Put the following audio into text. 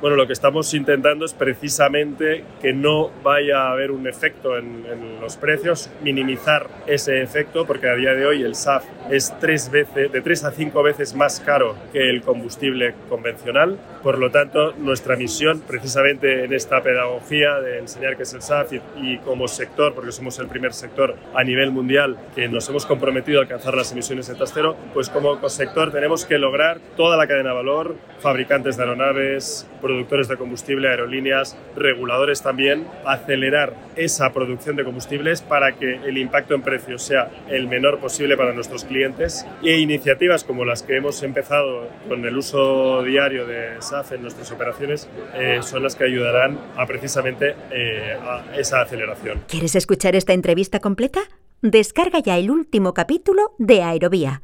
Bueno, lo que estamos intentando es precisamente que no vaya a haber un efecto en, en los precios, minimizar ese efecto, porque a día de hoy el SAF es tres veces, de tres a cinco veces más caro que el combustible convencional. Por lo tanto, nuestra misión, precisamente en esta pedagogía de enseñar qué es el SAF y, y como sector, porque somos el primer sector a nivel mundial que nos hemos comprometido a alcanzar las emisiones de cero, pues como sector tenemos que lograr toda la cadena de valor, fabricantes de aeronaves, productores de combustible, aerolíneas, reguladores también, acelerar esa producción de combustibles para que el impacto en precios sea el menor posible para nuestros clientes e iniciativas como las que hemos empezado con el uso diario de SAF en nuestras operaciones eh, son las que ayudarán a precisamente eh, a esa aceleración. ¿Quieres escuchar esta entrevista completa? Descarga ya el último capítulo de Aerovía